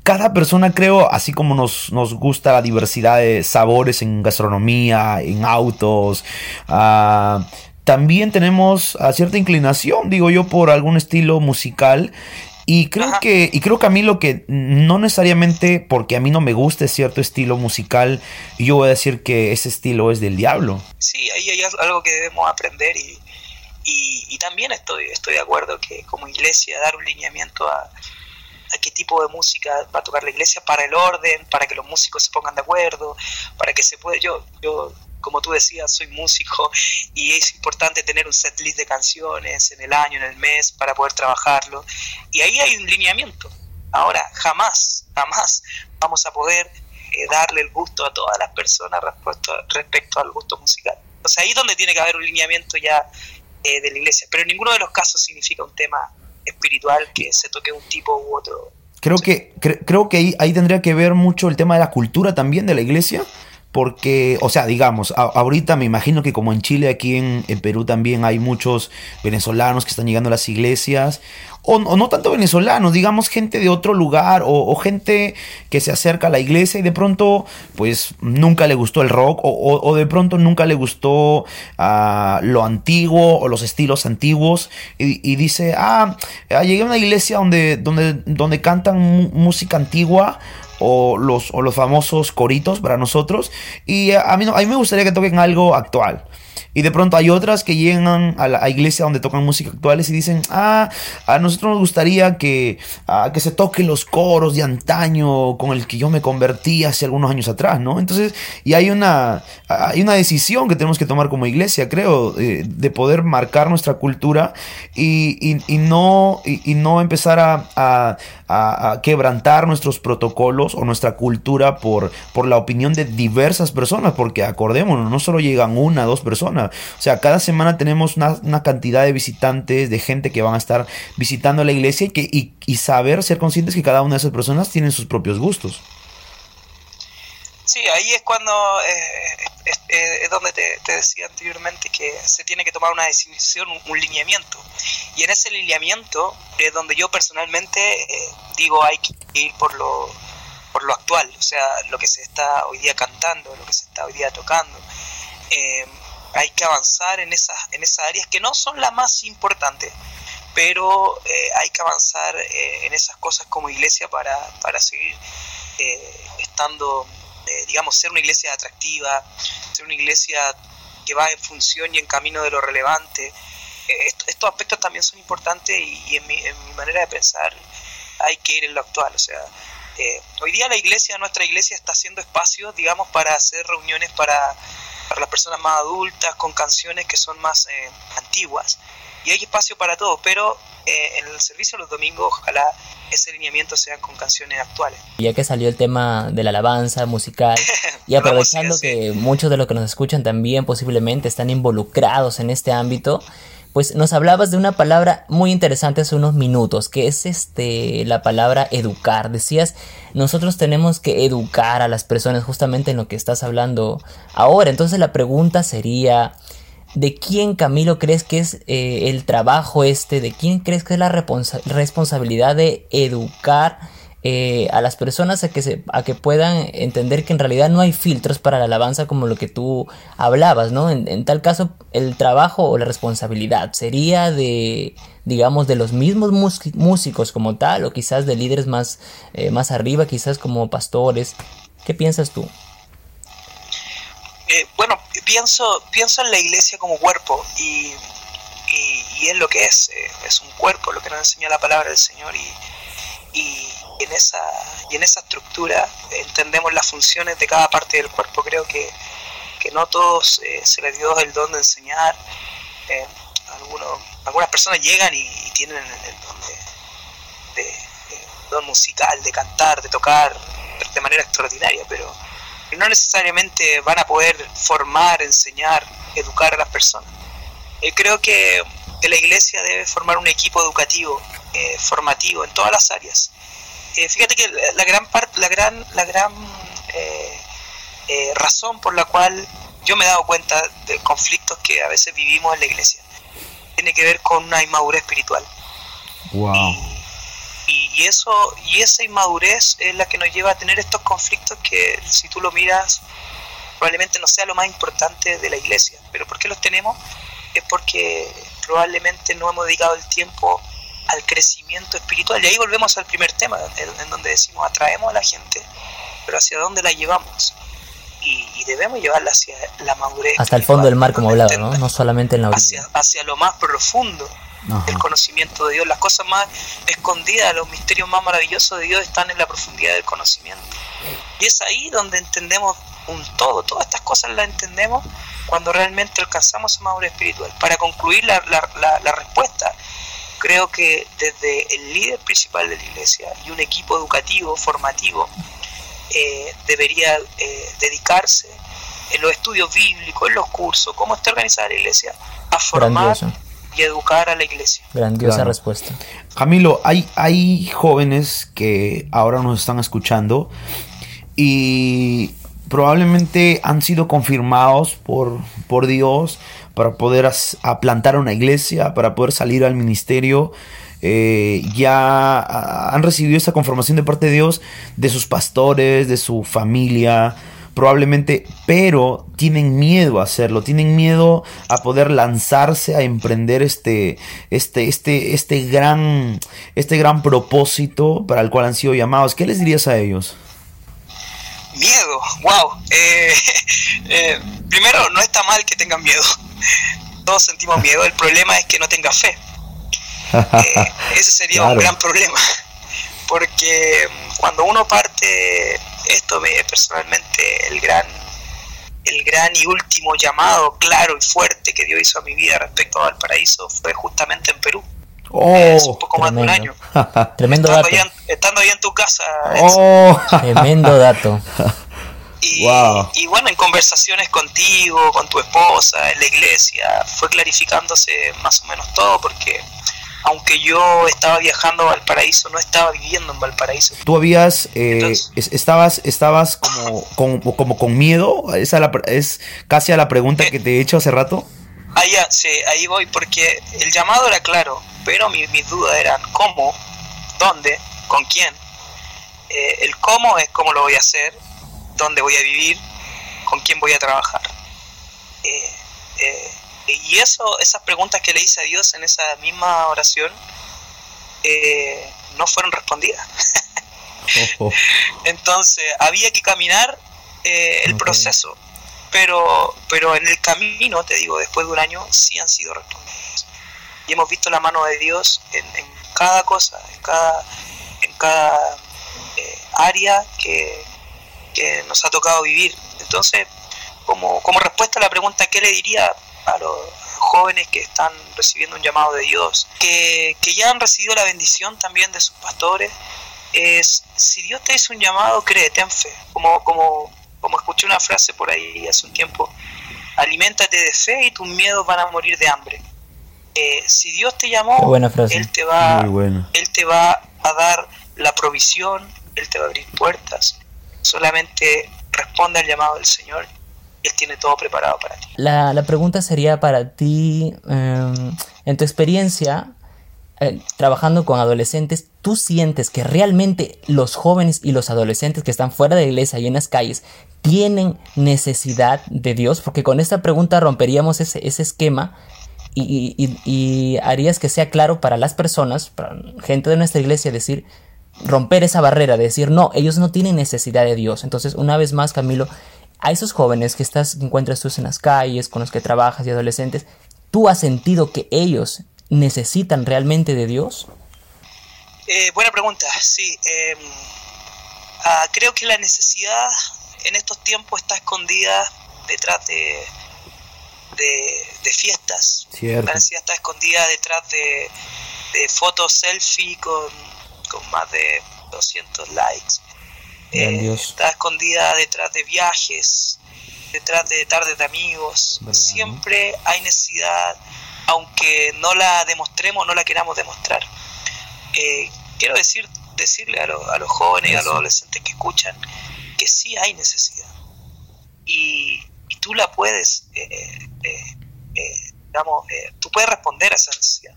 cada persona creo, así como nos, nos, gusta la diversidad de sabores en gastronomía, en autos, uh, también tenemos cierta inclinación, digo yo, por algún estilo musical. Y creo que, y creo que a mí lo que no necesariamente porque a mí no me guste cierto estilo musical, yo voy a decir que ese estilo es del diablo. Sí, ahí hay algo que debemos aprender y, y, también estoy, estoy de acuerdo que como iglesia dar un lineamiento a, a qué tipo de música va a tocar la iglesia para el orden, para que los músicos se pongan de acuerdo, para que se pueda, yo, yo como tú decías, soy músico y es importante tener un set list de canciones en el año, en el mes, para poder trabajarlo. Y ahí hay un lineamiento. Ahora, jamás, jamás vamos a poder eh, darle el gusto a todas las personas respecto, respecto al gusto musical. O sea, ahí es donde tiene que haber un lineamiento ya eh, de la iglesia. Pero en ninguno de los casos significa un tema espiritual que se toque un tipo u otro. Creo que, creo que ahí, ahí tendría que ver mucho el tema de la cultura también de la iglesia porque, o sea, digamos, ahorita me imagino que como en Chile, aquí en, Perú también hay muchos venezolanos que están llegando a las iglesias, o, no tanto venezolanos, digamos gente de otro lugar, o, gente que se acerca a la iglesia y de pronto, pues nunca le gustó el rock, o, de pronto nunca le gustó uh, lo antiguo o los estilos antiguos, y, dice, ah, llegué a una iglesia donde, donde, donde cantan música antigua, o los, o los famosos coritos para nosotros. Y a mí, a mí me gustaría que toquen algo actual. Y de pronto hay otras que llegan a la iglesia donde tocan música actuales y dicen, ah, a nosotros nos gustaría que, ah, que se toquen los coros de antaño con el que yo me convertí hace algunos años atrás, ¿no? Entonces, y hay una, hay una decisión que tenemos que tomar como iglesia, creo, eh, de poder marcar nuestra cultura y, y, no, y, no empezar a, quebrantar nuestros protocolos o nuestra cultura por, por la opinión de diversas personas, porque acordémonos, no solo llegan una, dos personas, o sea, cada semana tenemos una, cantidad de visitantes, de gente que van a estar visitando la iglesia y, que, y, saber, ser conscientes que cada una de esas personas tiene sus propios gustos. Sí, ahí es cuando eh, es, donde te, decía anteriormente que se tiene que tomar una decisión, un, lineamiento. Y en ese lineamiento es donde yo personalmente eh, digo hay que ir por lo, por lo actual, o sea, lo que se está hoy día cantando, lo que se está hoy día tocando. Eh, hay que avanzar en esas, en esas áreas que no son las más importantes, pero eh, hay que avanzar eh, en esas cosas como iglesia para, para seguir eh, estando, digamos, ser una iglesia atractiva, ser una iglesia que va en función y en camino de lo relevante. estos aspectos también son importantes y, en, mi, en, mi, manera de pensar hay que ir en lo actual. O sea, hoy día la iglesia, nuestra iglesia está haciendo espacios, digamos, para hacer reuniones para para las personas más adultas, con canciones que son más eh, antiguas. Y hay espacio para todo, pero eh, en el servicio los domingos ojalá ese lineamiento sean con canciones actuales. Ya que salió el tema de la alabanza musical <laughs> y aprovechando que muchos de los que nos escuchan también posiblemente están involucrados en este ámbito, pues nos hablabas de una palabra muy interesante hace unos minutos, que es este la palabra educar. Decías, nosotros tenemos que educar a las personas justamente en lo que estás hablando ahora. Entonces la pregunta sería, ¿de quién Camilo crees que es eh, el trabajo este? ¿De quién crees que es la responsabilidad de educar? Eh, a las personas a que, se, a que puedan entender que en realidad no hay filtros para la alabanza como lo que tú hablabas, ¿no? En, tal caso, el trabajo o la responsabilidad sería de, digamos, de los mismos músicos como tal, o quizás de líderes más, eh, más arriba, quizás como pastores. ¿Qué piensas tú? Eh, bueno, pienso, pienso en la iglesia como cuerpo y, y, es lo que es, es un cuerpo, lo que nos enseña la palabra del Señor y, y en esa, y en esa estructura entendemos las funciones de cada parte del cuerpo. Creo que, que no todos eh, se les dio el don de enseñar. Eh, algunos, algunas personas llegan y, tienen el don de, don musical, de cantar, de tocar de manera extraordinaria, pero no necesariamente van a poder formar, enseñar, educar a las personas. Eh, creo que la iglesia debe formar un equipo educativo, eh, formativo en todas las áreas. Eh, fíjate que la gran parte, la gran, la gran razón por la cual yo me he dado cuenta de conflictos que a veces vivimos en la iglesia tiene que ver con una inmadurez espiritual. Wow. Y, eso y esa inmadurez es la que nos lleva a tener estos conflictos que si tú lo miras probablemente no sea lo más importante de la iglesia. Pero ¿por qué los tenemos? Es porque probablemente no hemos dedicado el tiempo al crecimiento espiritual. Y ahí volvemos al primer tema, en, donde decimos atraemos a la gente, pero ¿hacia dónde la llevamos? Y, debemos llevarla hacia la madurez. Hasta el fondo del mar, como hablaba, ¿no? No solamente en la orilla. Hacia, hacia lo más profundo el conocimiento de Dios. Las cosas más escondidas, los misterios más maravillosos de Dios están en la profundidad del conocimiento. Y es ahí donde entendemos un todo. Todas estas cosas las entendemos cuando realmente alcanzamos esa madurez espiritual. Para concluir la, la, respuesta, creo que desde el líder principal de la iglesia y un equipo educativo, formativo, eh, debería eh, dedicarse en los estudios bíblicos, en los cursos, cómo está organizada la iglesia, a formar y educar a la iglesia. Grandiosa respuesta. Camilo, hay, hay jóvenes que ahora nos están escuchando y probablemente han sido confirmados por, por Dios para poder plantar una iglesia, para poder salir al ministerio. Eh, ya han recibido esa conformación de parte de Dios, de sus pastores, de su familia, probablemente, pero tienen miedo a hacerlo, tienen miedo a poder lanzarse a emprender este, este, este, este gran, este gran propósito para el cual han sido llamados. ¿Qué les dirías a ellos? Miedo, wow. Eh, <laughs> eh, primero, no está mal que tengan miedo. Todos sentimos miedo. El problema es que no tengas fe. <laughs> Eh, ese sería un gran problema. Porque cuando uno parte esto me personalmente el gran el gran y último llamado claro y fuerte que Dios hizo a mi vida respecto al paraíso fue justamente en Perú. Oh, es un poco más de un año. <laughs> tremendo dato. estando ahí en tu casa. Oh. <laughs> Tremendo dato. <laughs> Y, y, bueno, en conversaciones contigo, con tu esposa, en la iglesia, fue clarificándose más o menos todo porque aunque yo estaba viajando a Valparaíso, no estaba viviendo en Valparaíso. ¿Tú habías, eh, estabas, estabas como, como, con miedo? Esa es casi a la pregunta que te he hecho hace rato. Ahí, sí, ahí voy, porque el llamado era claro, pero mis, dudas eran cómo, dónde, con quién. Eh, el cómo es cómo lo voy a hacer, dónde voy a vivir, con quién voy a trabajar. Y eso, esas preguntas que le hice a Dios en esa misma oración eh, no fueron respondidas. <laughs> Entonces había que caminar eh, el proceso, pero, pero en el camino, te digo, después de un año, sí han sido respondidas. Y hemos visto la mano de Dios en, cada cosa, en cada, en cada eh, área que, que nos ha tocado vivir. Entonces, como, como respuesta a la pregunta, ¿qué le diría? A los jóvenes que están recibiendo un llamado de Dios, que, ya han recibido la bendición también de sus pastores, es, si Dios te hizo un llamado, créete en fe. Como, como, como escuché una frase por ahí hace un tiempo, aliméntate de fe y tus miedos van a morir de hambre. Eh, si Dios te llamó, Él, te va, Él te va a dar la provisión, Él te va a abrir puertas. Solamente responde al llamado del Señor él tiene todo preparado para ti. La, pregunta sería para ti, em, en tu experiencia, eh, trabajando con adolescentes, ¿tú sientes que realmente los jóvenes y los adolescentes que están fuera de la iglesia y en las calles tienen necesidad de Dios? Porque con esta pregunta romperíamos ese, esquema y, y, harías que sea claro para las personas, para gente de nuestra iglesia, decir, romper esa barrera, decir, no, ellos no tienen necesidad de Dios. Entonces, una vez más, Camilo, a esos jóvenes que estás, que encuentras tú en las calles, con los que trabajas y adolescentes, ¿tú has sentido que ellos necesitan realmente de Dios? Eh, buena pregunta, sí. Em, ah, creo que la necesidad en estos tiempos está escondida detrás de, de, fiestas. La necesidad está escondida detrás de, de fotos selfie con, con más de 200 likes. Eh, está escondida detrás de viajes, detrás de tardes de amigos. Siempre hay necesidad, aunque no la demostremos, no la queramos demostrar. Eh, quiero decir, decirle a, a los jóvenes y a los adolescentes que escuchan que sí hay necesidad. Y, tú la puedes, eh, digamos, tú puedes responder a esa necesidad.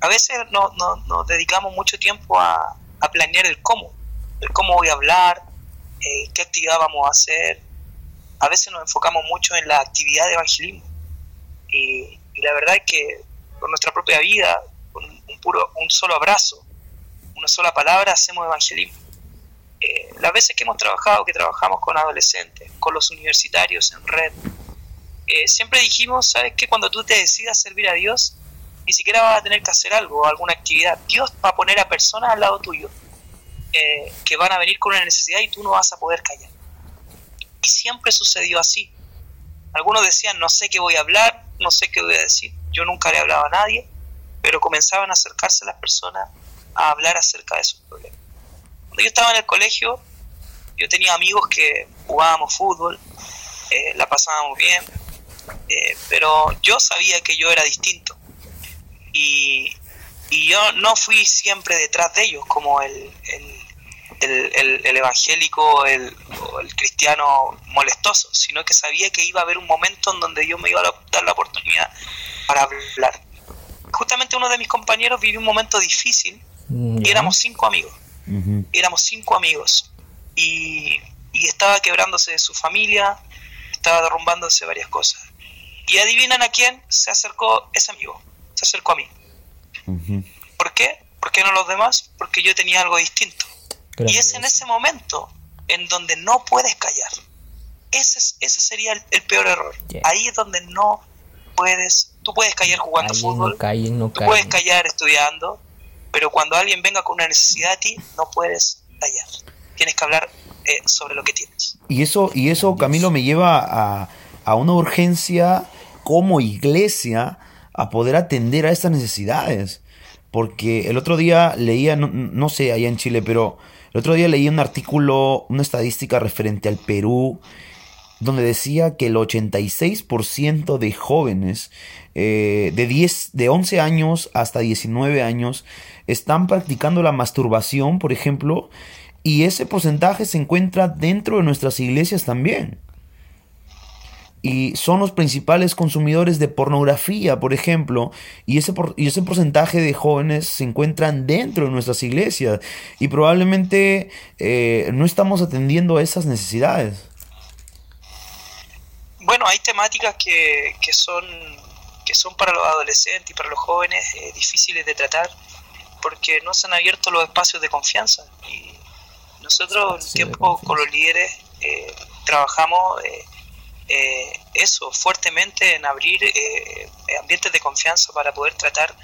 a veces no, nos dedicamos mucho tiempo a, a planear el cómo, el cómo voy a hablar, eh, qué actividad vamos a hacer. A veces nos enfocamos mucho en la actividad de evangelismo y, la verdad es que con nuestra propia vida, con un, puro, un solo abrazo, una sola palabra, hacemos evangelismo. Eh, las veces que hemos trabajado, que trabajamos con adolescentes, con los universitarios en red, eh, siempre dijimos, ¿sabes qué? Cuando tú te decidas servir a Dios, ni siquiera vas a tener que hacer algo, alguna actividad. Dios va a poner a personas al lado tuyo eh, que van a venir con una necesidad y tú no vas a poder callar. Y siempre sucedió así. Algunos decían, no sé qué voy a hablar, no sé qué voy a decir. Yo nunca le hablaba a nadie, pero comenzaban a acercarse las personas a hablar acerca de sus problemas. Cuando yo estaba en el colegio, yo tenía amigos que jugábamos fútbol, eh, la pasábamos bien, eh, pero yo sabía que yo era distinto y, yo no fui siempre detrás de ellos como el, el, el, evangélico el, o el cristiano molestoso, sino que sabía que iba a haber un momento en donde yo me iba a dar la oportunidad para hablar. Justamente uno de mis compañeros vivió un momento difícil y éramos cinco amigos. Éramos cinco amigos y, y estaba quebrándose su familia, estaba derrumbándose varias cosas. Y adivinan a quién se acercó ese amigo se acercó a mí. ¿Por qué? ¿Por qué no los demás? Porque yo tenía algo distinto. Y es en ese momento en donde no puedes callar. Ese, ese sería el, peor error. Ahí es donde no puedes, tú puedes callar jugando fútbol, tú puedes callar estudiando, pero cuando alguien venga con una necesidad a ti, no puedes callar. Tienes que hablar eh, sobre lo que tienes. Y eso, y eso Camilo, me lleva a, a una urgencia como iglesia a poder atender a estas necesidades. Porque el otro día leía, no, sé, allá en Chile, pero el otro día leí un artículo, una estadística referente al Perú, donde decía que el 86% de jóvenes eh, de, 10, de 11 años hasta 19 años están practicando la masturbación, por ejemplo, y ese porcentaje se encuentra dentro de nuestras iglesias también y son los principales consumidores de pornografía, por ejemplo, y ese, y ese porcentaje de jóvenes se encuentran dentro de nuestras iglesias y probablemente eh, no estamos atendiendo a esas necesidades. Bueno, hay temáticas que, que son, que son para los adolescentes y para los jóvenes eh, difíciles de tratar porque no se han abierto los espacios de confianza. Y nosotros, en tiempo con los líderes, eh, trabajamos eh, eso fuertemente en abrir eh, ambientes de confianza para poder tratar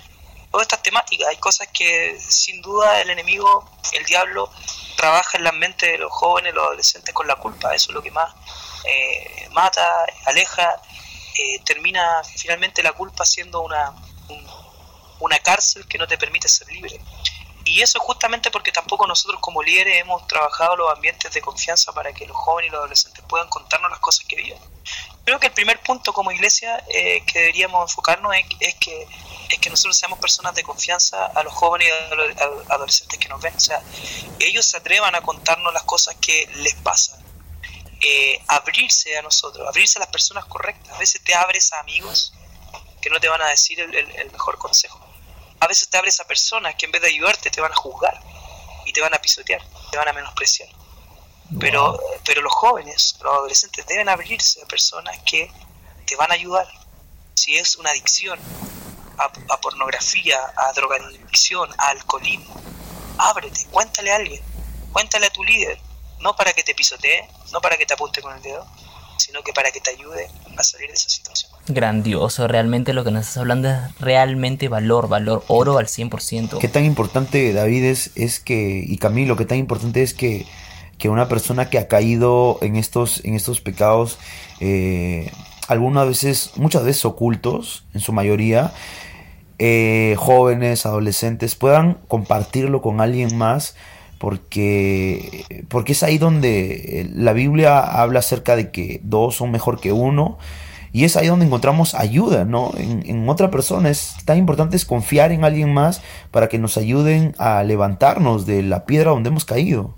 todas estas temáticas. Hay cosas que sin duda el enemigo, el diablo, trabaja en la mente de los jóvenes, los adolescentes con la culpa. Eso es lo que más eh, mata, aleja. termina finalmente la culpa siendo una, una cárcel que no te permite ser libre. Y eso justamente porque tampoco nosotros como líderes hemos trabajado los ambientes de confianza para que los jóvenes y los adolescentes puedan contarnos las cosas que viven. Creo que el primer punto como iglesia eh, que deberíamos enfocarnos es, que, es que nosotros seamos personas de confianza a los jóvenes y a los adolescentes que nos ven. O sea, ellos se atrevan a contarnos las cosas que les pasan. Eh, abrirse a nosotros, abrirse a las personas correctas. A veces te abres a amigos que no te van a decir el mejor consejo a veces te abres a personas que en vez de ayudarte te van a juzgar y te van a pisotear, te van a menospreciar. Pero, pero los jóvenes, los adolescentes deben abrirse a personas que te van a ayudar. Si es una adicción a, pornografía, a drogadicción, a alcoholismo, ábrete, cuéntale a alguien, cuéntale a tu líder, no para que te pisotee, no para que te apunte con el dedo, sino que para que te ayude a salir de esa situación. Grandioso, realmente lo que nos estás hablando es realmente valor, valor, oro al 100%. Qué tan importante, David, es, es que, y Camilo, qué tan importante es que, que una persona que ha caído en estos, en estos pecados, eh, algunas veces, muchas veces ocultos, en su mayoría, eh, jóvenes, adolescentes, puedan compartirlo con alguien más porque, porque es ahí donde la Biblia habla acerca de que dos son mejor que uno. Y es ahí donde encontramos ayuda, ¿no? En, otra persona. Es tan importante es confiar en alguien más para que nos ayuden a levantarnos de la piedra donde hemos caído.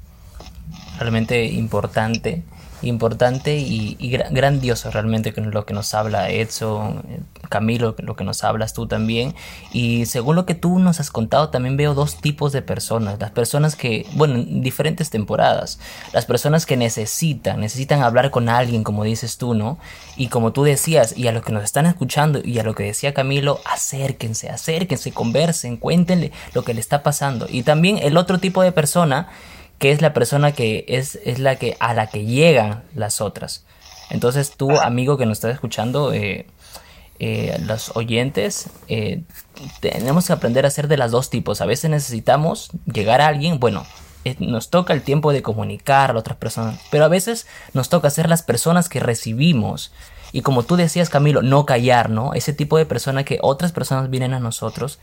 Realmente importante importante y, grandioso realmente lo que nos habla Edson, Camilo, lo que nos hablas tú también. Y según lo que tú nos has contado, también veo dos tipos de personas. Las personas que, bueno, en diferentes temporadas, las personas que necesitan, necesitan hablar con alguien, como dices tú, ¿no? Y como tú decías, y a los que nos están escuchando, y a lo que decía Camilo, acérquense, acérquense, conversen, cuéntenle lo que le está pasando. Y también el otro tipo de persona que es la persona que es, es la que a la que llegan las otras. Entonces tú, amigo que nos estás escuchando, eh, eh, los oyentes, eh, tenemos que aprender a ser de las dos tipos. A veces necesitamos llegar a alguien, bueno, nos toca el tiempo de comunicar a otras personas, pero a veces nos toca ser las personas que recibimos. Y como tú decías, Camilo, no callar, ¿no? Ese tipo de persona que otras personas vienen a nosotros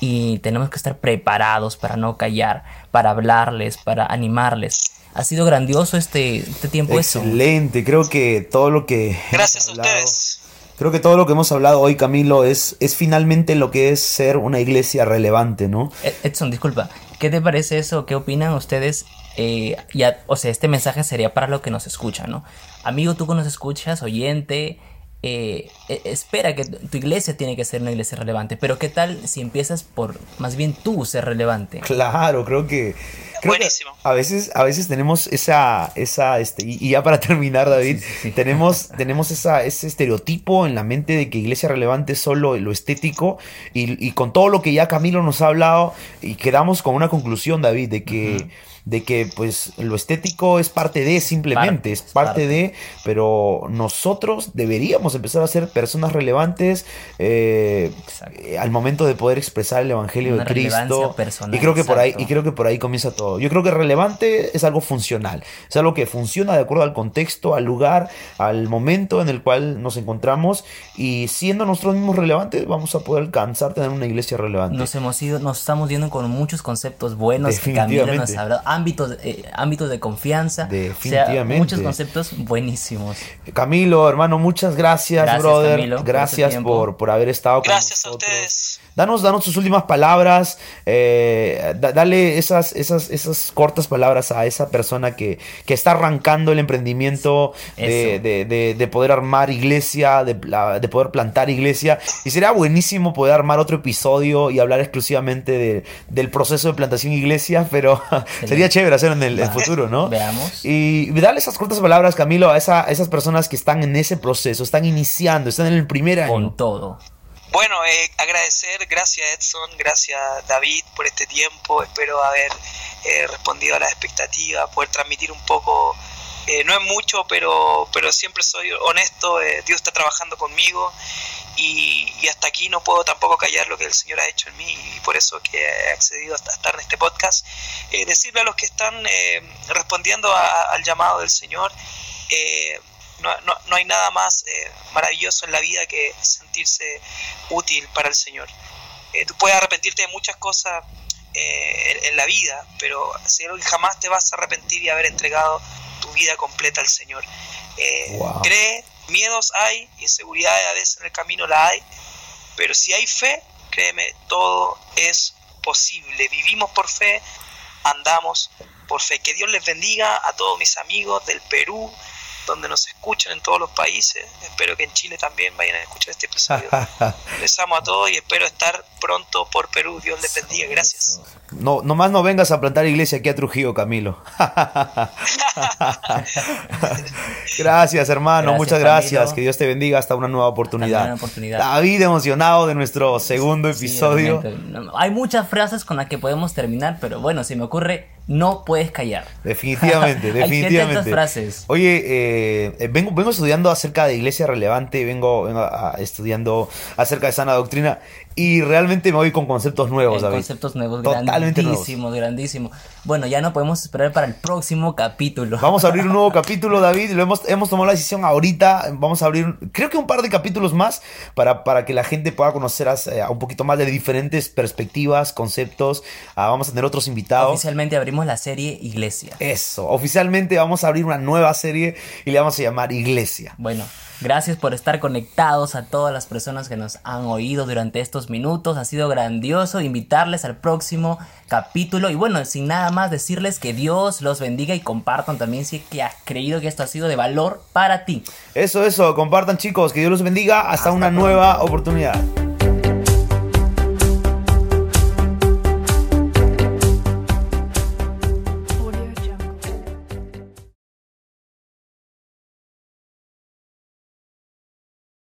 y tenemos que estar preparados para no callar, para hablarles, para animarles. Ha sido grandioso este, este tiempo. Excelente, creo que todo lo que... Gracias a ustedes. Creo que todo lo que hemos hablado hoy, Camilo, es, es finalmente lo que es ser una iglesia relevante, ¿no? E, Edson, disculpa, ¿qué te parece eso? ¿Qué opinan ustedes? Eh, ya, o sea, este mensaje sería para lo que nos escuchan, ¿no? Amigo, tú que nos escuchas, oyente, eh, e, espera que tu iglesia tiene que ser una iglesia relevante, pero ¿qué tal si empiezas por más bien tú ser relevante? Claro, creo que, Buenísimo. a veces, a veces tenemos esa, esa, este, y, ya para terminar, David, tenemos, <laughs> tenemos esa, ese estereotipo en la mente de que iglesia relevante es solo lo estético, y, con todo lo que ya Camilo nos ha hablado, y quedamos con una conclusión, David, de que de que pues lo estético es parte de simplemente, es parte, de, pero nosotros deberíamos empezar a ser personas relevantes eh, al momento de poder expresar el evangelio de Cristo. y creo que por ahí y creo que por ahí comienza todo. Yo creo que relevante es algo funcional, es algo que funciona de acuerdo al contexto, al lugar, al momento en el cual nos encontramos. Y siendo nosotros mismos relevantes vamos a poder alcanzar tener una iglesia relevante. Nos hemos ido, nos estamos viendo con muchos conceptos buenos que Camilo nos ha hablado ámbitos, eh, ámbitos de confianza. Definitivamente. muchos conceptos buenísimos. Camilo, hermano, muchas gracias, brother. gracias por, por, haber estado con nosotros. Gracias a ustedes. Danos, danos tus últimas palabras. Eh, dale esas, esas, esas cortas palabras a esa persona que, que está arrancando el emprendimiento de, de, de, poder armar iglesia, de, de poder plantar iglesia. Y sería buenísimo poder armar otro episodio y hablar exclusivamente del proceso de plantación iglesia, pero <laughs> sería chévere hacerlo en el, futuro, ¿no? Veamos. Y dale esas cortas palabras, Camilo, a, esa, esas personas que están en ese proceso, están iniciando, están en el primer año. Con todo. Bueno, eh, agradecer, gracias Edson, gracias David por este tiempo, espero haber eh, respondido a las expectativas, poder transmitir un poco, eh, no es mucho, pero, pero siempre soy honesto, Dios está trabajando conmigo y, hasta aquí no puedo tampoco callar lo que el Señor ha hecho en mí y por eso que he accedido a estar en este podcast. Eh, decirle a los que están eh, respondiendo al llamado del Señor, eh, no, no, hay nada más maravilloso en la vida que sentirse útil para el Señor. tú puedes arrepentirte de muchas cosas en, la vida, pero jamás te vas a arrepentir y haber entregado tu vida completa al Señor. Cree Miedos hay, inseguridades a veces en el camino la hay, pero si hay fe, créeme, todo es posible. Vivimos por fe, andamos por fe. Que Dios les bendiga a todos mis amigos del Perú, donde nos escuchan en todos los países. Espero que en Chile también vayan a escuchar este episodio. <laughs> les amo a todos y espero estar pronto por Perú. Dios les bendiga. Gracias. No, nomás no vengas a plantar iglesia aquí a Trujillo, Camilo. <laughs> gracias, hermano. muchas gracias. Que Dios te bendiga hasta una nueva oportunidad. David, emocionado de nuestro segundo episodio. Hay muchas frases con las que podemos terminar, pero bueno, se me ocurre no puedes callar. Definitivamente, <laughs> definitivamente. frases. Oye, eh, vengo, vengo estudiando acerca de iglesia relevante, vengo, vengo estudiando acerca de sana doctrina y realmente me voy con conceptos nuevos, David. Conceptos nuevos, Totalmente grandísimos, grandísimos. Bueno, ya no podemos esperar para el próximo capítulo. Vamos a abrir un nuevo <laughs> capítulo, David. Lo hemos, hemos tomado la decisión ahorita. Vamos a abrir, creo que un par de capítulos más para, para que la gente pueda conocer eh, un poquito más de diferentes perspectivas, conceptos. Ah, vamos a tener otros invitados. Oficialmente abrimos la serie Iglesia. Eso, oficialmente vamos a abrir una nueva serie y le vamos a llamar Iglesia. Bueno, Gracias por estar conectados a todas las personas que nos han oído durante estos minutos. Ha sido grandioso invitarles al próximo capítulo. Y bueno, sin nada más decirles que Dios los bendiga y compartan también si es que has creído que esto ha sido de valor para ti. Eso, eso, compartan chicos, que Dios los bendiga. Hasta, una nueva oportunidad.